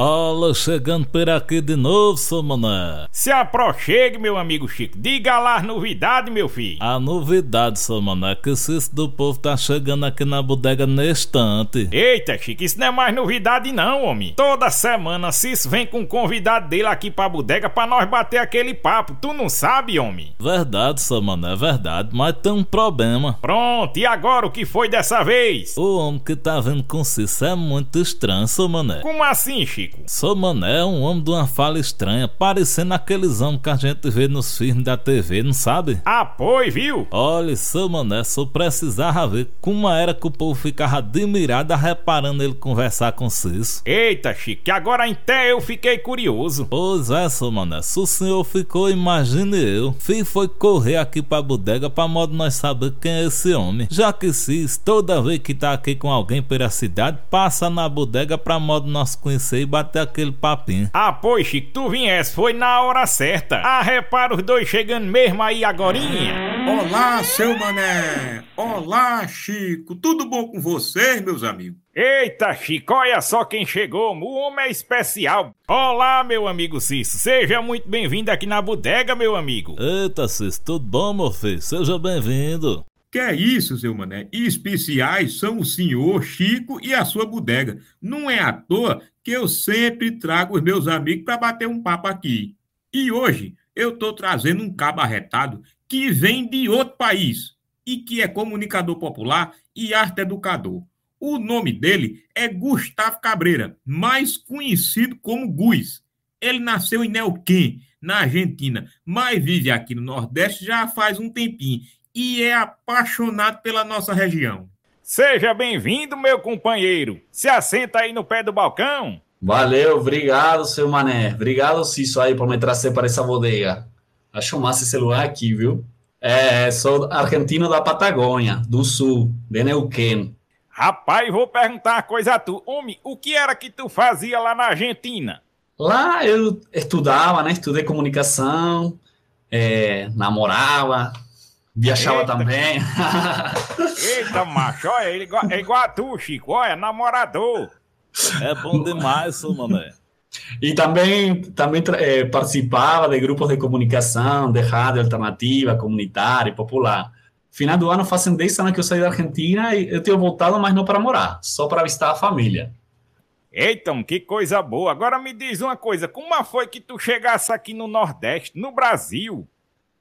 Olha, chegando por aqui de novo, seu mané. Se aproxegue, meu amigo Chico. Diga lá as novidades, meu filho. A novidade, seu mané, é que o Cisso do Povo tá chegando aqui na bodega neste instante. Eita, Chico, isso não é mais novidade não, homem. Toda semana Cisso vem com um convidado dele aqui pra bodega pra nós bater aquele papo. Tu não sabe, homem? Verdade, seu mané, é verdade. Mas tem um problema. Pronto, e agora o que foi dessa vez? O homem que tá vendo com Cisso é muito estranho, seu mané. Como assim, Chico? Chico? Sou Mané, um homem de uma fala estranha, parecendo aqueles homens que a gente vê nos filmes da TV, não sabe? Ah, pois, viu? Olha, seu Mané, só precisava ver como era que o povo ficava admirado reparando ele conversar com Cisso. Eita, Chico, que agora até eu fiquei curioso. Pois é, seu Mané, se o senhor ficou, imagine eu. Fui foi correr aqui pra bodega pra modo nós saber quem é esse homem. Já que Cisso, toda vez que tá aqui com alguém pela cidade, passa na bodega pra modo nós conhecer e bater aquele papinho. Ah, pois, Chico, tu viesse, foi na hora certa. Ah, repara os dois chegando mesmo aí agorinha. Olá, seu mané. Olá, Chico. Tudo bom com vocês, meus amigos? Eita, Chico, olha só quem chegou. O homem é especial. Olá, meu amigo Cisso. Seja muito bem-vindo aqui na bodega, meu amigo. Eita, Cisso, tudo bom, meu filho? Seja bem-vindo. Que é isso, seu mané? Especiais são o senhor Chico e a sua bodega. Não é à toa que eu sempre trago os meus amigos para bater um papo aqui. E hoje eu estou trazendo um cabo arretado que vem de outro país e que é comunicador popular e arte educador. O nome dele é Gustavo Cabreira, mais conhecido como Guiz. Ele nasceu em Neuquén, na Argentina, mas vive aqui no Nordeste já faz um tempinho e é apaixonado pela nossa região. Seja bem-vindo, meu companheiro. Se assenta aí no pé do balcão. Valeu, obrigado, seu Mané. Obrigado, Cício, aí, por me trazer para essa bodega. Acho massa esse lugar aqui, viu? É, sou argentino da Patagônia, do sul, de Neuquén. Rapaz, vou perguntar uma coisa a tu. Homem, o que era que tu fazia lá na Argentina? Lá eu estudava, né? Estudei comunicação, é, namorava, Viajava Eita. também. Eita, macho, olha, ele é igual a tu, Chico, olha, namorador. É bom demais, mané. E também, também é, participava de grupos de comunicação, de rádio alternativa, comunitária e popular. Final do ano, fazem 10 anos que eu saí da Argentina e eu tenho voltado, mas não para morar, só para visitar a família. Eita, que coisa boa. Agora me diz uma coisa, como foi que tu chegasse aqui no Nordeste, no Brasil?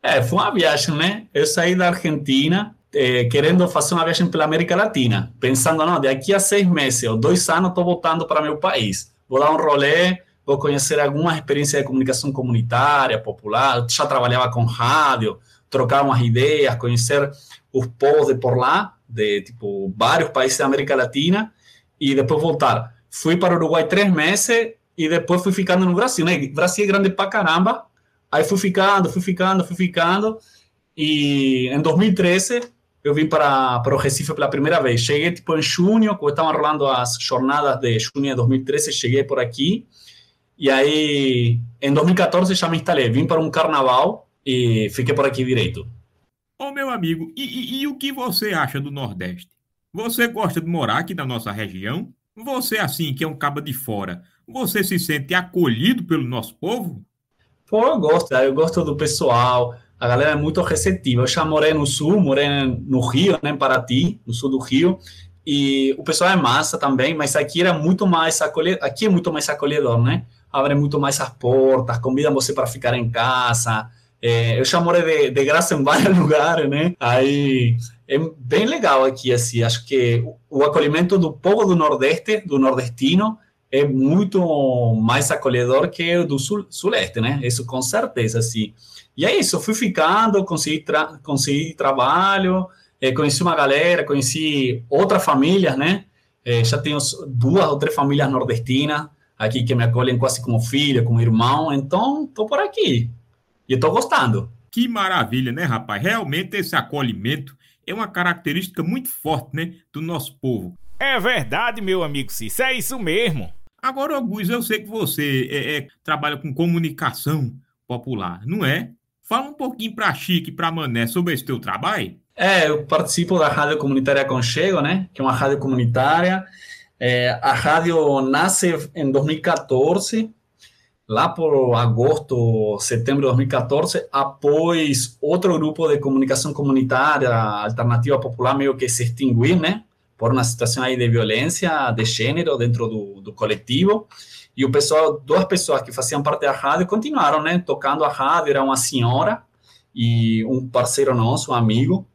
É, foi uma viagem, né? Eu saí da Argentina é, querendo fazer uma viagem pela América Latina, pensando, não, daqui a seis meses ou dois anos estou voltando para meu país. Vou dar um rolê, vou conhecer alguma experiência de comunicação comunitária, popular. Já trabalhava com rádio, trocar umas ideias, conhecer os povos de por lá, de tipo vários países da América Latina, e depois voltar. Fui para o Uruguai três meses e depois fui ficando no Brasil, né? Brasil é grande pra caramba, Aí fui ficando, fui ficando, fui ficando. E em 2013 eu vim para, para o Recife pela primeira vez. Cheguei tipo em junho, quando estavam rolando as jornadas de junho de 2013, cheguei por aqui. E aí, em 2014 já me instalei. Vim para um carnaval e fiquei por aqui direito. Ô meu amigo, e, e, e o que você acha do Nordeste? Você gosta de morar aqui na nossa região? Você, assim, que é um cabo de fora, você se sente acolhido pelo nosso povo? Pô, eu gosto, eu gosto do pessoal, a galera é muito receptiva. Eu já morei no sul, morei no Rio, né, em Paraty, no sul do Rio, e o pessoal é massa também, mas aqui era muito mais acolhedor, aqui é muito mais acolhedor, né? Abre muito mais as portas, convidam você para ficar em casa. É, eu já morei de, de graça em vários lugares, né? Aí é bem legal aqui, assim. Acho que o acolhimento do povo do Nordeste, do nordestino, é muito mais acolhedor que o do sul, suleste, né? Isso com certeza, sim. E é isso, fui ficando, consegui, tra consegui trabalho, é, conheci uma galera, conheci outras famílias, né? É, já tenho duas ou três famílias nordestinas aqui que me acolhem quase como filho, como irmão, então estou por aqui. E estou gostando. Que maravilha, né, rapaz? Realmente esse acolhimento é uma característica muito forte, né, do nosso povo. É verdade, meu amigo Cício, é isso mesmo. Agora, Augusto, eu sei que você é, é, trabalha com comunicação popular, não é? Fala um pouquinho para Chique e para Mané sobre esse teu trabalho. É, eu participo da Rádio Comunitária Conchego, né? Que é uma rádio comunitária. É, a rádio nasce em 2014, lá por agosto, setembro de 2014, após outro grupo de comunicação comunitária, Alternativa Popular, meio que se extinguir, né? Por uma situação aí de violência de gênero dentro do, do coletivo. E o pessoal, duas pessoas que faziam parte da rádio continuaram, né? Tocando a rádio, era uma senhora e um parceiro nosso, um amigo.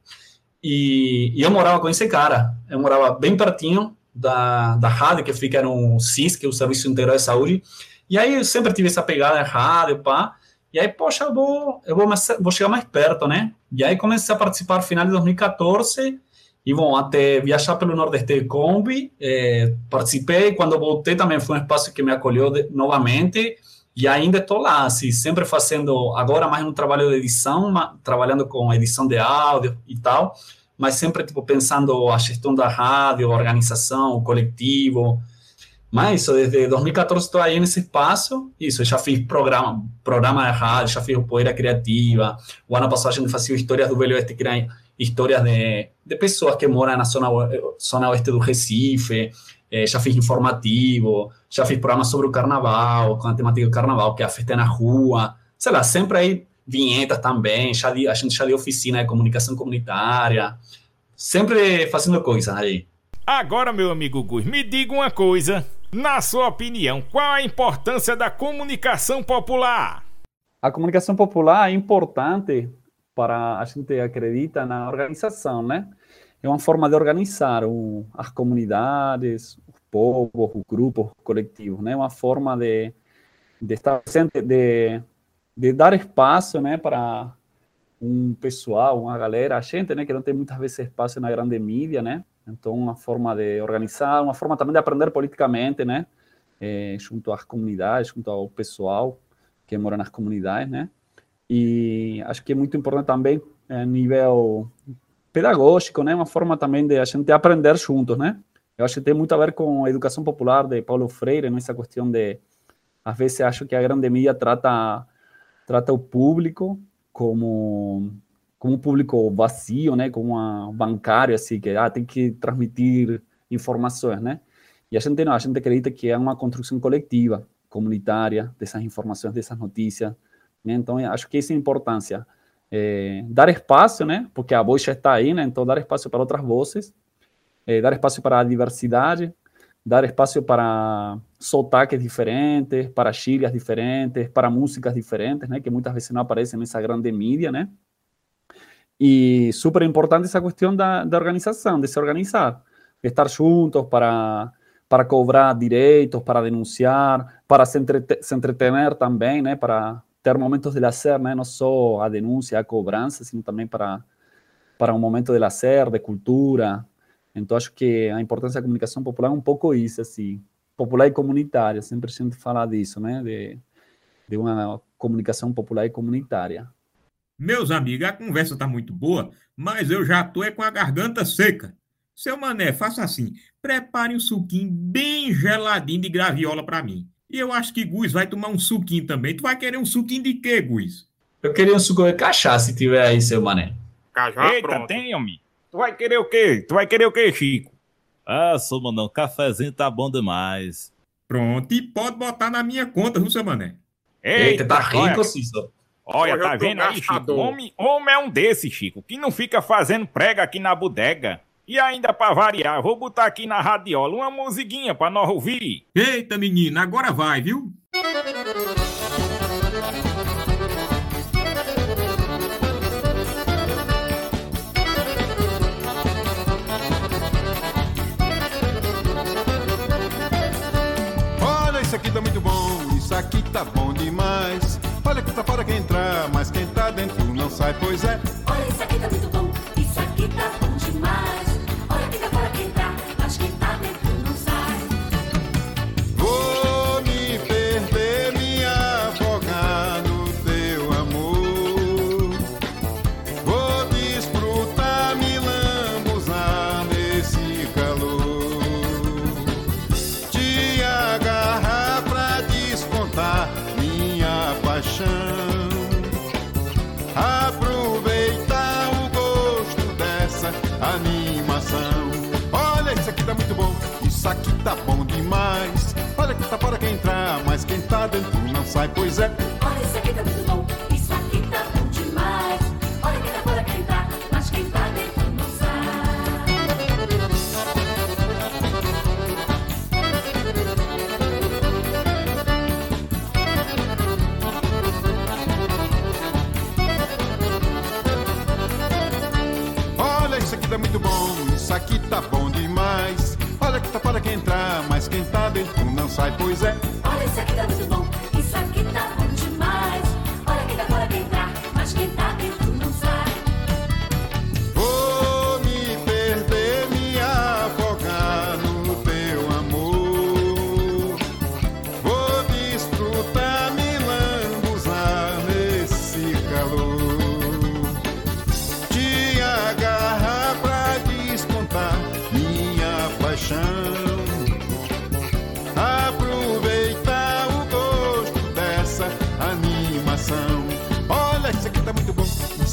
E, e eu morava com esse cara. Eu morava bem pertinho da, da rádio, que fica no CIS, que é o Serviço Integral de Saúde. E aí eu sempre tive essa pegada em rádio, pá. E aí, poxa, eu vou, eu vou, vou chegar mais perto, né? E aí comecei a participar no final de 2014 e, bom, até viajar pelo Nordeste de Kombi, é, participei. Quando voltei também foi um espaço que me acolheu de, novamente. E ainda estou lá, assim, sempre fazendo, agora mais um trabalho de edição, trabalhando com edição de áudio e tal, mas sempre, tipo, pensando a gestão da rádio, a organização, o coletivo. Mas isso, desde 2014 estou aí nesse espaço, isso, já fiz programa, programa de rádio, já fiz o Poeira Criativa, o ano passado a gente fazia histórias do Velho Oeste, que eram histórias de, de pessoas que moram na zona, zona oeste do Recife, é, já fiz informativo, já fiz programa sobre o carnaval, com a temática do carnaval, que é a festa na rua, sei lá, sempre aí vinhetas também, já a gente já deu oficina de comunicação comunitária, sempre fazendo coisas aí. Agora, meu amigo Gus, me diga uma coisa. Na sua opinião, qual a importância da comunicação popular? A comunicação popular é importante para a gente acredita na organização, né? É uma forma de organizar o, as comunidades, os povos, os grupos, os coletivos, né? Uma forma de, de estar presente, de, de dar espaço, né, para um pessoal, uma galera, a gente, né, que não tem muitas vezes espaço na grande mídia, né? Então, uma forma de organizar, uma forma também de aprender politicamente, né? É, junto às comunidades, junto ao pessoal que mora nas comunidades, né? E acho que é muito importante também a é, nível pedagógico, né? Uma forma também de a gente aprender juntos, né? Eu acho que tem muito a ver com a educação popular de Paulo Freire, nessa questão de às vezes acho que a grande mídia trata trata o público como como um público vazio, né? Como uma bancário assim que ah, tem que transmitir informações, né? E a gente não, a gente acredita que é uma construção coletiva, comunitária dessas informações, dessas notícias, né? Então, acho que essa é importância. É, dar espaço, né? Porque a voz já está aí, né? Então, dar espaço para outras vozes, é, dar espaço para a diversidade, dar espaço para sotaques diferentes, para gírias diferentes, para músicas diferentes, né? Que muitas vezes não aparecem nessa grande mídia, né? E super importante essa questão da, da organização, de se organizar, de estar juntos para para cobrar direitos, para denunciar, para se, entreter, se entretener também, né? Para ter momentos de lazer, né? não só a denúncia, a cobrança, sino também para, para um momento de lazer, de cultura. Então, acho que a importância da comunicação popular é um pouco isso, assim, popular e comunitária, sempre a gente fala disso, né? De, de uma comunicação popular e comunitária. Meus amigos, a conversa está muito boa, mas eu já estou é com a garganta seca. Seu Mané, faça assim, prepare um suquinho bem geladinho de graviola para mim. E eu acho que Guiz vai tomar um suquinho também. Tu vai querer um suquinho de quê, Guiz? Eu queria um suco de cachaça se tiver aí, seu mané. Cajá, Eita, pronto. tem, homem. Tu vai querer o quê? Tu vai querer o quê, Chico? Ah, seu manão, cafezinho tá bom demais. Pronto, e pode botar na minha conta, viu, seu mané? Eita, Eita tá rico, Cícero. Olha, tá vendo aí, Chico? Homem, homem é um desse, Chico, que não fica fazendo prega aqui na bodega. E ainda para variar, vou botar aqui na radiola uma musiguinha para nós ouvir. Eita, menina, agora vai, viu? Olha, isso aqui tá muito bom, isso aqui tá bom demais. Olha que tá fora quem entrar, mas quem tá dentro não sai, pois é. Olha, isso aqui tá muito bom, isso aqui tá bom sai, pois é.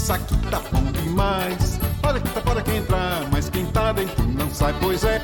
Isso aqui tá bom demais. Olha que tá fora quem entrar, mas quem tá dentro não sai, pois é.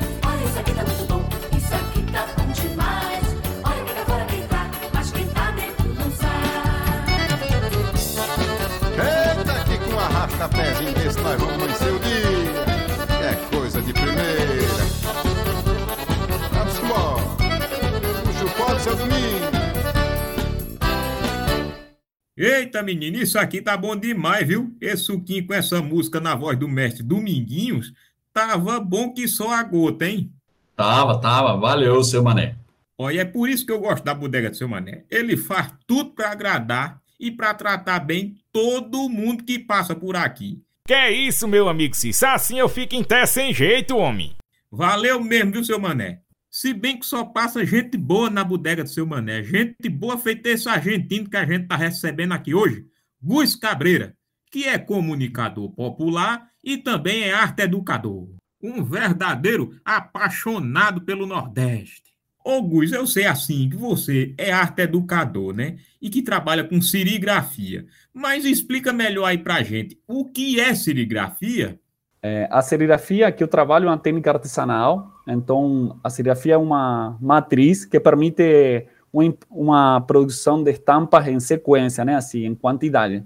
Eita, menino, isso aqui tá bom demais, viu? Esse suquinho com essa música na voz do mestre Dominguinhos tava bom que só a gota, hein? Tava, tava. Valeu, seu mané. Olha, é por isso que eu gosto da bodega do seu mané. Ele faz tudo pra agradar e pra tratar bem todo mundo que passa por aqui. Que é isso, meu amigo Cício? Assim eu fico em té sem jeito, homem. Valeu mesmo, viu, seu mané? Se bem que só passa gente boa na bodega do seu mané. Gente boa feita esse argentino que a gente tá recebendo aqui hoje, Gus Cabreira, que é comunicador popular e também é arte educador. Um verdadeiro apaixonado pelo Nordeste. Ô Gus, eu sei assim que você é arte educador, né? E que trabalha com serigrafia. Mas explica melhor aí pra gente, o que é serigrafia? É, a serigrafia que eu trabalho é uma técnica artesanal, então a serigrafia é uma matriz que permite uma, produção de estampas em sequência, né, assim, em quantidade.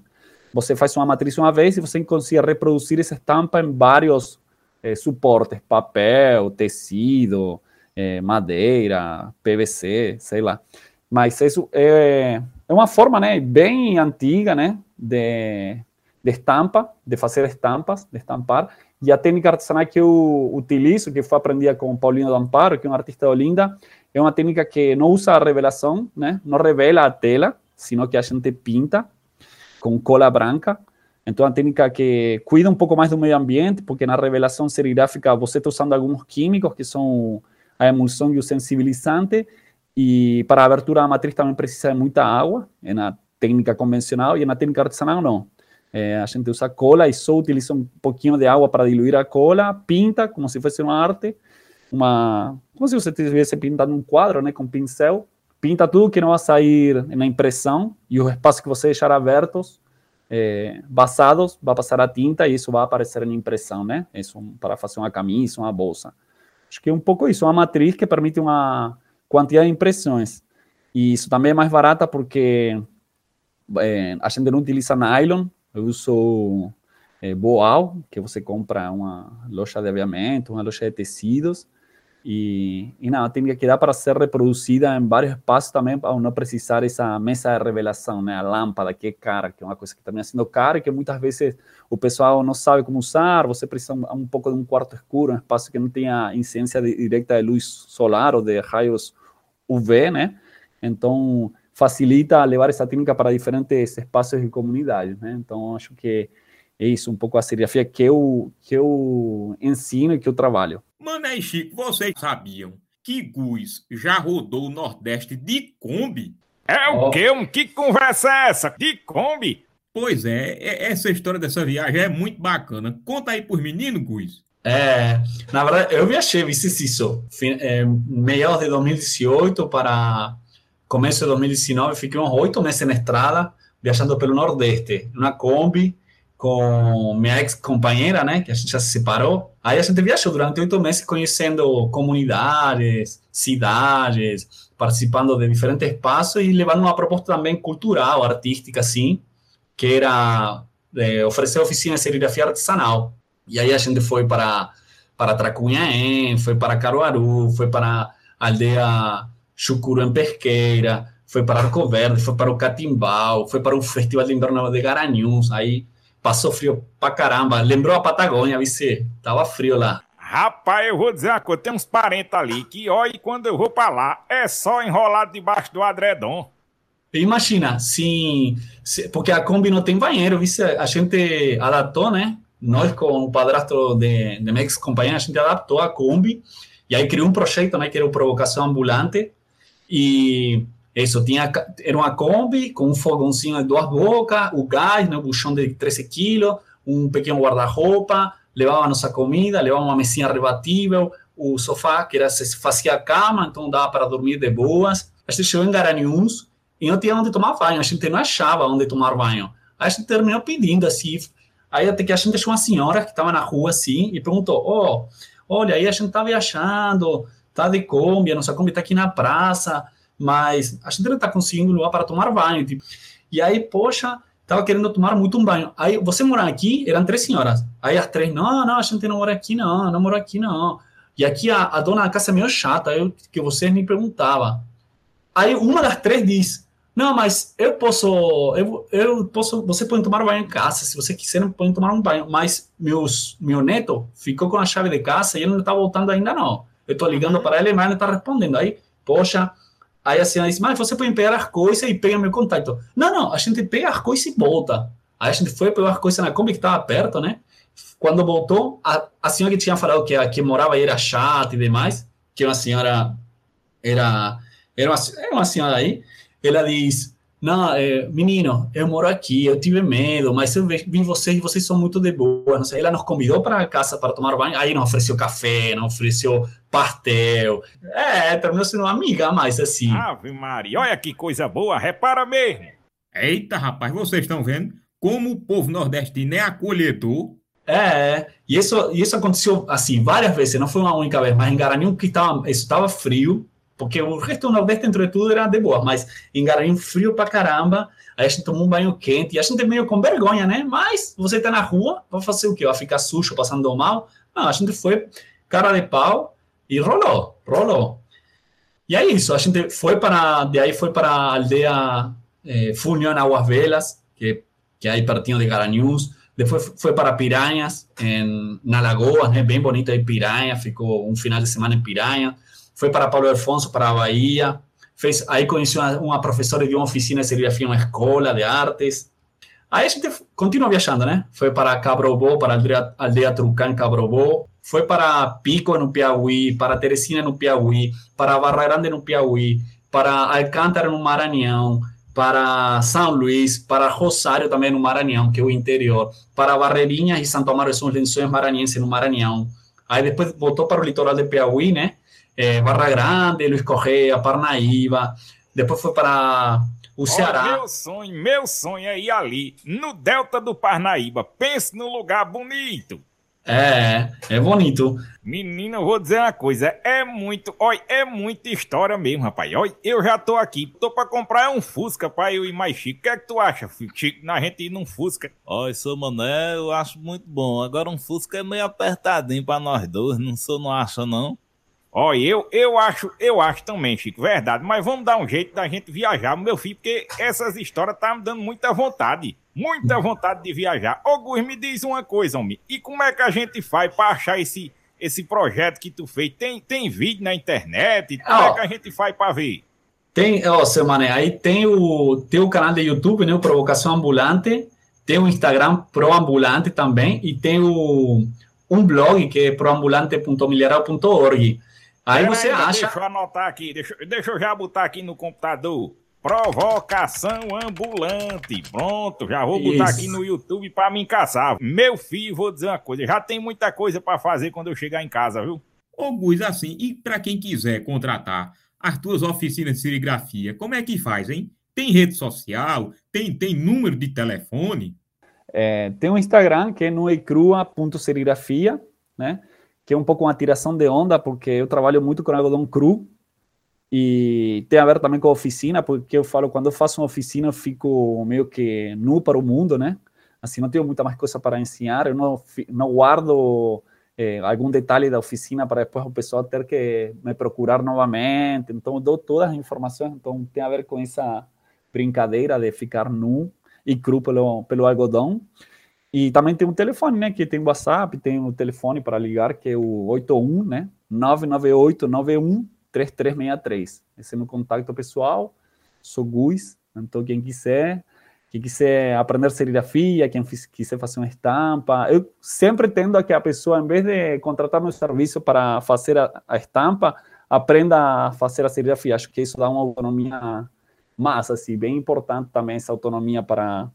Você faz uma matriz uma vez e você consegue reproduzir essa estampa em vários eh, suportes, papel, tecido, eh, madeira, PVC, sei lá. Mas isso é, é uma forma, né, bem antiga, né, de, de estampa, de fazer estampas, de estampar. E a técnica artesanal que eu utilizo, que foi aprendida com Paulino Damparo, que é um artista de Olinda, é uma técnica que não usa né? Não revela a tela, sino que a gente pinta com cola branca. Então, é uma técnica que cuida um pouco mais do meio ambiente, porque na revelação serigráfica você está usando alguns químicos que são a emulsão e o sensibilizante, e para a abertura da matriz também precisa de muita água, é na técnica convencional, e na técnica artesanal não. É, a gente usa cola e só utiliza um pouquinho de água para diluir a cola, pinta como se fosse uma arte, uma, como se você estivesse pintando um quadro, né, com pincel, pinta tudo que não vai sair na impressão e os espaços que você deixar abertos, é, vazados, vai passar a tinta e isso vai aparecer na impressão, né? Isso para fazer uma camisa, uma bolsa. Acho que é um pouco isso, uma matriz que permite uma quantidade de impressões. E isso também é mais barata porque é, a gente não utiliza nylon, eu uso é, Boal, que você compra uma loja de aviamento, uma loja de tecidos, e, e não, tem que dar para ser reproduzida em vários espaços também, para não precisar essa mesa de revelação, né? A lâmpada, que é cara, que é uma coisa que também sendo cara e que muitas vezes o pessoal não sabe como usar, você precisa um, um pouco de um quarto escuro, um espaço que não tenha incidência direta de luz solar ou de raios UV, né? Então, facilita levar essa técnica para diferentes espaços e comunidades, né? Então, acho que é isso, um pouco a serigrafia que eu, que eu ensino e que eu trabalho. Mané e Chico, vocês sabiam que Gus já rodou o Nordeste de Kombi? É o Ó. quê? Um, que conversa é essa? De Kombi? Pois é, é- essa história dessa viagem é muito bacana. Conta aí pros meninos, Gus. É, na verdade, eu viajei, viste isso, é, meados de 2018 para começo de 2019, fiquei uns oito meses na estrada, viajando pelo Nordeste, numa Kombi, com minha ex-companheira, né, que a gente já se separou. Aí a gente viajou durante oito meses conhecendo comunidades, cidades, participando de diferentes espaços e levando uma proposta também cultural, artística, assim, que era é, oferecer oficina de serigrafia artesanal. E aí a gente foi para para Tracunhaém, foi para Caruaru, foi para a aldeia Chucuru em Pesqueira, foi para Arco Verde, foi para o Catimbau, foi para o Festival de Inverno de Garanhuns, aí passou frio pra caramba, lembrou a Patagônia, vice, tava frio lá. Rapaz, eu vou dizer uma coisa, tem uns parentes ali que, olha, quando eu vou pra lá, é só enrolado debaixo do adredom. Imagina, sim, porque a Kombi não tem banheiro, vice, a gente adaptou, né? Nós com o padrasto de, de minha ex-companheira, a gente adaptou a Kombi, e aí criou um projeto, né, que era o Provocação Ambulante, e isso, tinha, era uma Kombi com um fogãozinho de duas bocas, o gás, né, o buchão de 13 quilos, um pequeno guarda-roupa, levava nossa comida, levava uma mesinha rebatível, o sofá, que era, se fazia cama, então dava para dormir de boas. A gente chegou em Garanhuns e não tinha onde tomar banho, a gente não achava onde tomar banho. A gente terminou pedindo, assim, aí até que a gente achou uma senhora que estava na rua, assim, e perguntou, oh, olha, aí a gente está viajando, de Kombi, a nossa Kombi está aqui na praça, mas a gente não está conseguindo lugar para tomar banho. Tipo. E aí, poxa, estava querendo tomar muito um banho. Aí, você mora aqui? Eram três senhoras. Aí as três, não, não, a gente não mora aqui, não, não mora aqui, não. E aqui a, a dona da casa é meio chata, eu, que vocês me perguntavam. Aí uma das três diz, não, mas eu posso, eu, eu posso, você pode tomar banho em casa, se você quiser, pode tomar um banho. Mas meus, meu neto ficou com a chave de casa e ele não está voltando ainda, não. Eu estou ligando para ele, mas ele está respondendo. Aí, poxa, Aí a senhora disse, mas você pode pegar as coisas e pega meu contato. Não, não, a gente pega as coisas e volta. Aí a gente foi, pegou as coisas na Kombi que estava perto, né? Quando voltou, a, a senhora que tinha falado que, que morava aí era chata e demais, que uma senhora era, era, uma, era uma senhora aí, ela diz, não, é, menino, eu moro aqui, eu tive medo, mas eu vi vocês e vocês são muito de boa. Não sei. Ela nos convidou para casa para tomar banho, aí não ofereceu café, não ofereceu pastel. É, terminou sendo uma amiga mais assim. Ave Maria, olha que coisa boa, repara mesmo. Eita, rapaz, vocês estão vendo como o povo nordestino é acolhedor? É, e isso, isso aconteceu assim várias vezes, não foi uma única vez, mas em Garanhuns que tava, isso estava frio, porque o resto do Nordeste, entre tudo, era de boa, mas em frio pra caramba, a gente tomou um banho quente, e a gente meio com vergonha, né? Mas você tá na rua, vai fazer o quê? Vai ficar sujo, passando mal? Não, a gente foi cara de pau e rolou, rolou. E é isso, a gente foi para, de aí foi para a aldeia eh, Funião Águas Velas, que, que é aí pertinho de Garanhuns, depois foi para Piranhas, em, na Lagoa, né? Bem bonito aí Piranha, ficou um final de semana em Piranha, foi para Paulo Afonso, para a Bahia, fez, aí conheceu uma, uma professora de uma oficina serigrafia, uma escola de artes. Aí a gente continua viajando, né? Foi para Cabrobó, para a aldeia, aldeia Trucán, Cabrobó, foi para Pico, no Piauí, para Teresina, no Piauí, para Barra Grande, no Piauí, para Alcântara, no Maranhão, para São Luís, para Rosário, também no Maranhão, que é o interior, para Barreirinhas e Santo Amaro, são os lençóis maranhenses no Maranhão. Aí depois voltou para o litoral de Piauí, né? É, Barra Grande, Luiz Correia, Parnaíba, depois foi para o Ceará. Oh, meu sonho, meu sonho é ir ali, no Delta do Parnaíba. Pense num lugar bonito. É, é bonito. Menina, eu vou dizer uma coisa, é muito, olha, é muita história mesmo, rapaz. Olha, eu já tô aqui, tô pra comprar um Fusca pra eu ir mais chique. O que é que tu acha, Chico, na gente ir num Fusca? Olha, seu mané, eu acho muito bom. Agora um Fusca é meio apertadinho pra nós dois, não sou, não acha não? Ó, eu, eu acho, eu acho também, Chico, verdade. Mas vamos dar um jeito da gente viajar, meu filho, porque essas histórias tá me dando muita vontade. Muita vontade de viajar. Ô, Gus, me diz uma coisa, homem. E como é que a gente faz para achar esse, esse projeto que tu fez? Tem, tem vídeo na internet? Como oh, é que a gente faz para ver? Tem, ó, oh, seu mané, aí tem o, tem o canal de YouTube, né, o Provocação Ambulante, tem o Instagram Proambulante também, e tem o, um blog que é proambulante.milharal.org. Aí você aí, acha. Deixa eu anotar aqui, deixa, deixa eu já botar aqui no computador. Provocação ambulante. Pronto, já vou botar Isso. aqui no YouTube para me caçar. Meu filho, vou dizer uma coisa, já tem muita coisa para fazer quando eu chegar em casa, viu? Ô, Gus, assim, e para quem quiser contratar as tuas oficinas de serigrafia, como é que faz, hein? Tem rede social? Tem, tem número de telefone? É, tem um Instagram que é nuecrua.serigrafia, né? Que é um pouco uma tiração de onda, porque eu trabalho muito com algodão cru e tem a ver também com a oficina, porque eu falo, quando eu faço uma oficina, eu fico meio que nu para o mundo, né? Assim, não tenho muita mais coisa para ensinar, eu não, não guardo é, algum detalhe da oficina para depois o pessoal ter que me procurar novamente. Então, eu dou todas as informações, então tem a ver com essa brincadeira de ficar nu e cru pelo, pelo algodão. E também tem um telefone, né? Que tem WhatsApp, tem o um telefone para ligar, que é o 81, né? 998 91 3363. Esse é meu contato pessoal. Sou Gus, então quem quiser, quem quiser aprender serigrafia, quem quiser fazer uma estampa, eu sempre tendo que a pessoa, em vez de contratar meu serviço para fazer a, a estampa, aprenda a fazer a serigrafia. Acho que isso dá uma autonomia massa, assim, bem importante também essa autonomia para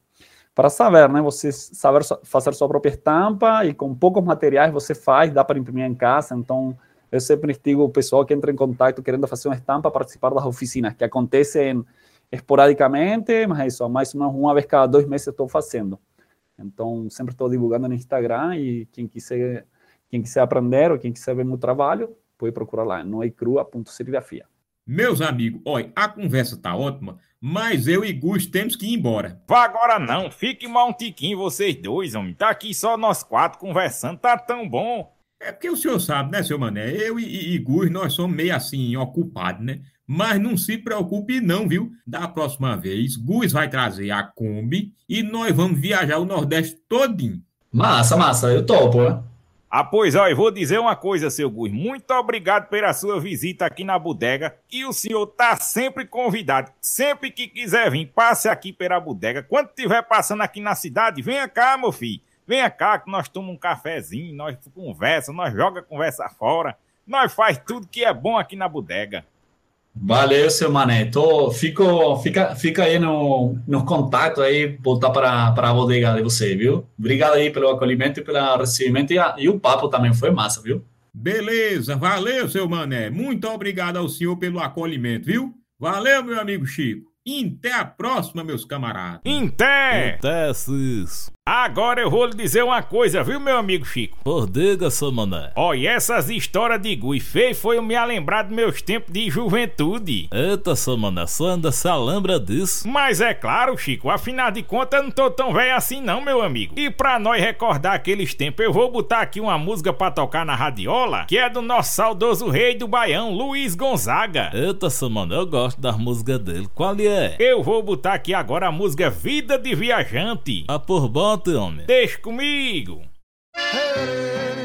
para saber, né? Você saber fazer sua própria estampa e com poucos materiais você faz, dá para imprimir em casa. Então, eu sempre digo o pessoal que entra em contato querendo fazer uma estampa participar das oficinas que acontecem esporadicamente, mas é isso, mais ou menos uma vez cada dois meses estou fazendo. Então, sempre estou divulgando no Instagram e quem quiser, quem quiser aprender ou quem quiser ver meu trabalho, pode procurar lá, no ecrua.serigrafia. Meus amigos, olha, a conversa tá ótima, mas eu e Gus temos que ir embora. Vá agora não, fique mal um tiquinho vocês dois, homem. Tá aqui só nós quatro conversando, tá tão bom. É porque o senhor sabe, né, seu Mané? Eu e, e, e Gus, nós somos meio assim, ocupados, né? Mas não se preocupe não, viu? Da próxima vez, Gus vai trazer a Kombi e nós vamos viajar o Nordeste todinho. Massa, massa, eu topo, né? Ah, pois, ó, eu vou dizer uma coisa, seu Gus. Muito obrigado pela sua visita aqui na bodega. E o senhor tá sempre convidado. Sempre que quiser vir, passe aqui pela bodega. Quando estiver passando aqui na cidade, venha cá, meu filho. Venha cá que nós tomamos um cafezinho, nós conversa, nós joga conversa fora. Nós faz tudo que é bom aqui na bodega. Valeu, seu Mané. Tô, fico, fica, fica aí no, no contato aí, voltar para, para a bodega de você, viu? Obrigado aí pelo acolhimento e pelo recebimento. E, a, e o papo também foi massa, viu? Beleza, valeu, seu Mané. Muito obrigado ao senhor pelo acolhimento, viu? Valeu, meu amigo Chico. E até a próxima, meus camaradas. Até! Até, Cis. Agora eu vou lhe dizer uma coisa, viu, meu amigo Chico? Por diga, seu mané. Olha, essas histórias de Gui Feio foi me lembrar dos meus tempos de juventude. Eita, seu mané, só ainda se lembra disso. Mas é claro, Chico, afinal de contas eu não tô tão velho assim não, meu amigo. E pra nós recordar aqueles tempos, eu vou botar aqui uma música pra tocar na radiola, que é do nosso saudoso rei do Baião, Luiz Gonzaga. Eita, seu mané, eu gosto das músicas dele. Qual é? Eu vou botar aqui agora a música Vida de Viajante. Ah, por bom, homem. Deixa comigo. Peguei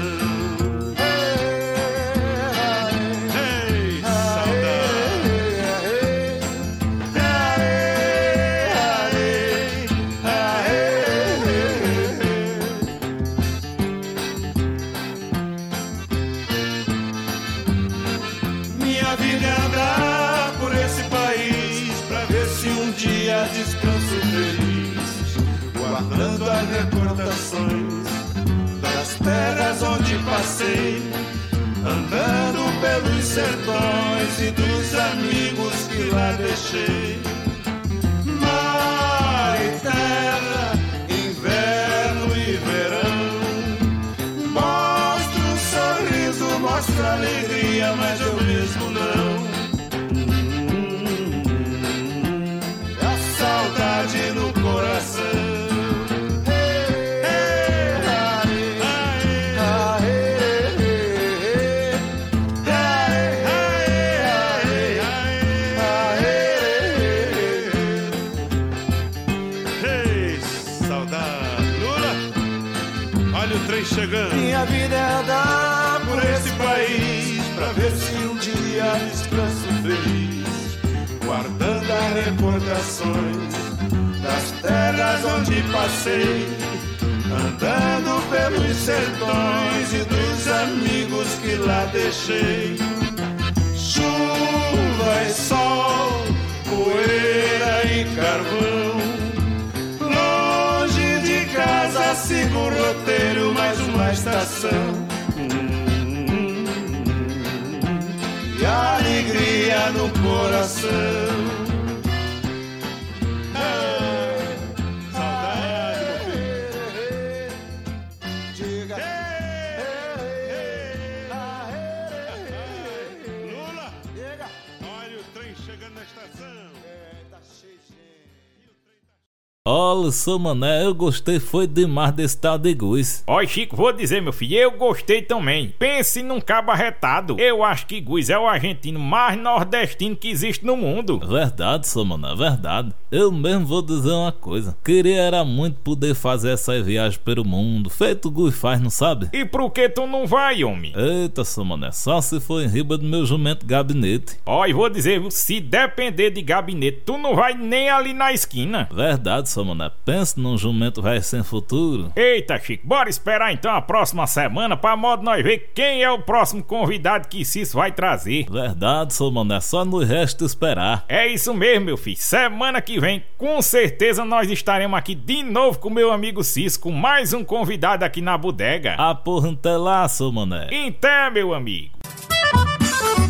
Sertões e dos amigos que lá deixei. Mar e terra, inverno e verão, mostra um sorriso, mostra alegria, mas eu mesmo não. Minha vida é andar por esse país pra ver se um dia descanso feliz, guardando as recordações das terras onde passei, andando pelos sertões e dos amigos que lá deixei. Chuva e sol, poeira e carvão. Longe de casa sigo roteiro, mais uma estação. E alegria no coração. Olha, seu mané, eu gostei foi demais desse tal de Guiz. Ó, Chico, vou dizer, meu filho, eu gostei também. Pense num cabo arretado. Eu acho que Guiz é o argentino mais nordestino que existe no mundo. Verdade, seu mané, verdade. Eu mesmo vou dizer uma coisa. Queria era muito poder fazer essa viagem pelo mundo, feito o Guiz faz, não sabe? E por que tu não vai, homem? Eita, seu mané, só se for em riba do meu jumento gabinete. Ó, e vou dizer, se depender de gabinete, tu não vai nem ali na esquina. Verdade, seu mané, pensa num jumento velho sem futuro. Eita, Chico, bora esperar então a próxima semana pra modo nós ver quem é o próximo convidado que Cício vai trazer. Verdade, seu mané, só nos resta esperar. É isso mesmo, meu filho. Semana que vem, com certeza nós estaremos aqui de novo com meu amigo Cisco, mais um convidado aqui na bodega. A porra até lá, seu mané. Então, meu amigo.